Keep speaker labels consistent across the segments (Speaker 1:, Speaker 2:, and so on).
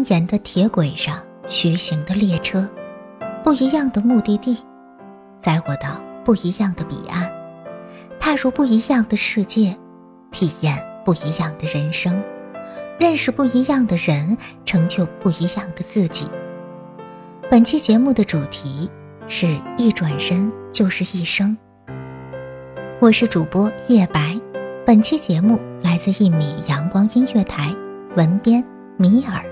Speaker 1: 蜿蜒的铁轨上徐行的列车，不一样的目的地，载我到不一样的彼岸，踏入不一样的世界，体验不一样的人生，认识不一样的人，成就不一样的自己。本期节目的主题是一转身就是一生。我是主播叶白，本期节目来自一米阳光音乐台，文编。米尔。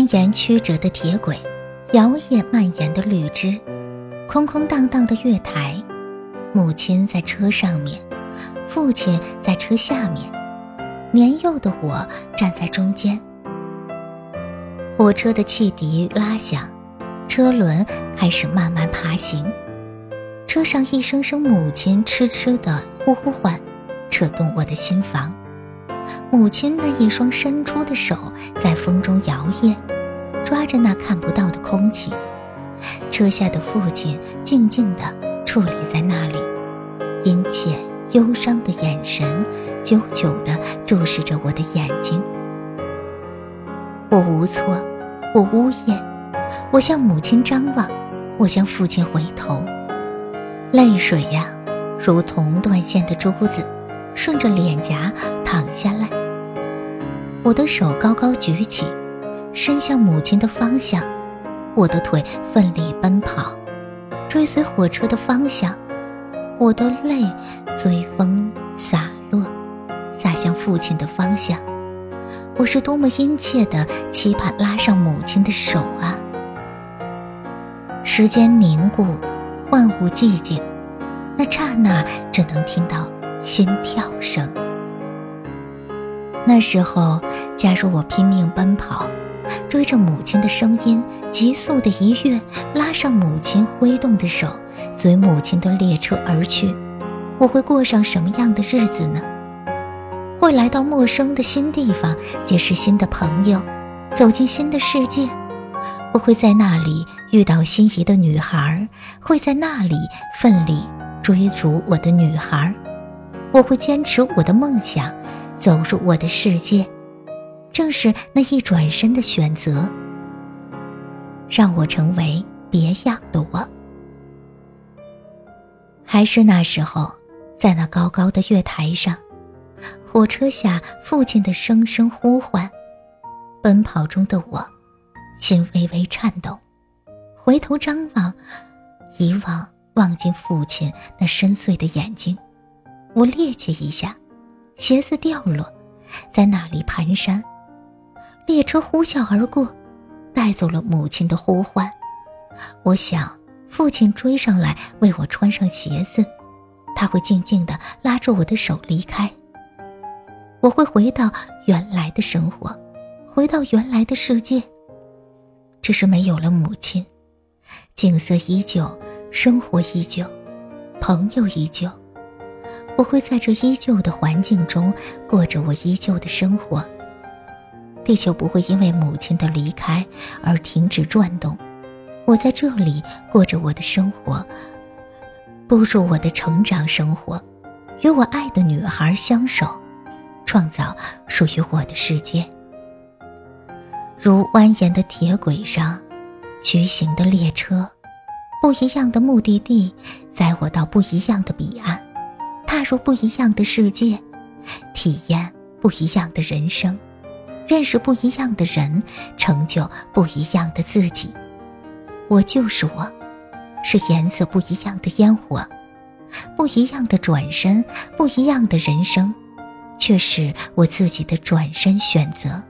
Speaker 1: 蜿蜒曲折的铁轨，摇曳蔓延的绿枝，空空荡荡的月台，母亲在车上面，父亲在车下面，年幼的我站在中间。火车的汽笛拉响，车轮开始慢慢爬行，车上一声声母亲痴痴的呼呼唤，扯动我的心房。母亲那一双伸出的手在风中摇曳，抓着那看不到的空气。车下的父亲静静地矗立在那里，殷切忧伤的眼神久久地注视着我的眼睛。我无措，我呜咽，我向母亲张望，我向父亲回头，泪水呀，如同断线的珠子。顺着脸颊躺下来，我的手高高举起，伸向母亲的方向，我的腿奋力奔跑，追随火车的方向，我的泪随风洒落，洒向父亲的方向。我是多么殷切的期盼拉上母亲的手啊！时间凝固，万物寂静，那刹那只能听到。心跳声。那时候，假如我拼命奔跑，追着母亲的声音，急速的一跃，拉上母亲挥动的手，随母亲的列车而去，我会过上什么样的日子呢？会来到陌生的新地方，结识新的朋友，走进新的世界。我会在那里遇到心仪的女孩，会在那里奋力追逐我的女孩。我会坚持我的梦想，走入我的世界。正是那一转身的选择，让我成为别样的我。还是那时候，在那高高的月台上，火车下父亲的声声呼唤，奔跑中的我，心微微颤抖，回头张望，一望望进父亲那深邃的眼睛，我趔趄一下，鞋子掉落，在那里蹒跚。列车呼啸而过，带走了母亲的呼唤。我想，父亲追上来为我穿上鞋子，他会静静地拉着我的手离开。我会回到原来的生活，回到原来的世界。只是没有了母亲，景色依旧，生活依旧，朋友依旧。我会在这依旧的环境中，过着我依旧的生活。地球不会因为母亲的离开而停止转动，我在这里过着我的生活，步入我的成长生活，与我爱的女孩相守，创造属于我的世界。如蜿蜒的铁轨上，徐行的列车，不一样的目的地，载我到不一样的彼岸，踏入不一样的世界，体验不一样的人生。认识不一样的人，成就不一样的自己。我就是我，是颜色不一样的烟火，不一样的转身，不一样的人生，却是我自己的转身选择。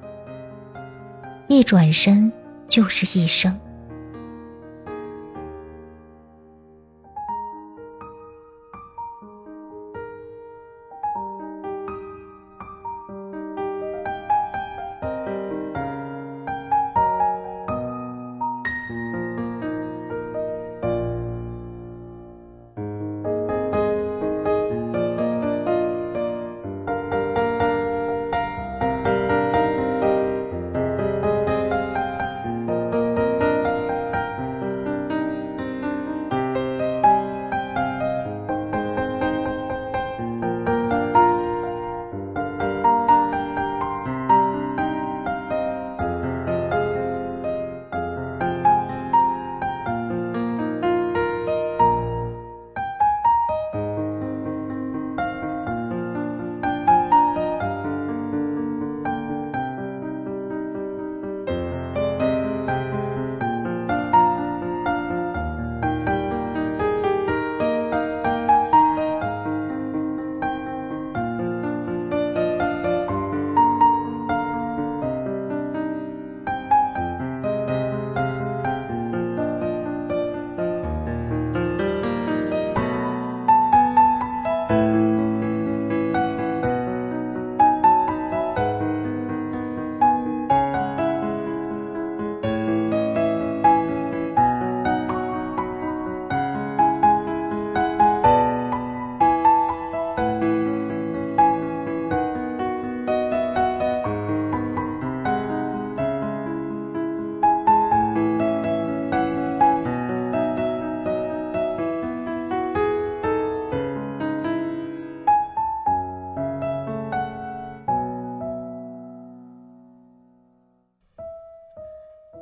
Speaker 1: 一转身就是一生。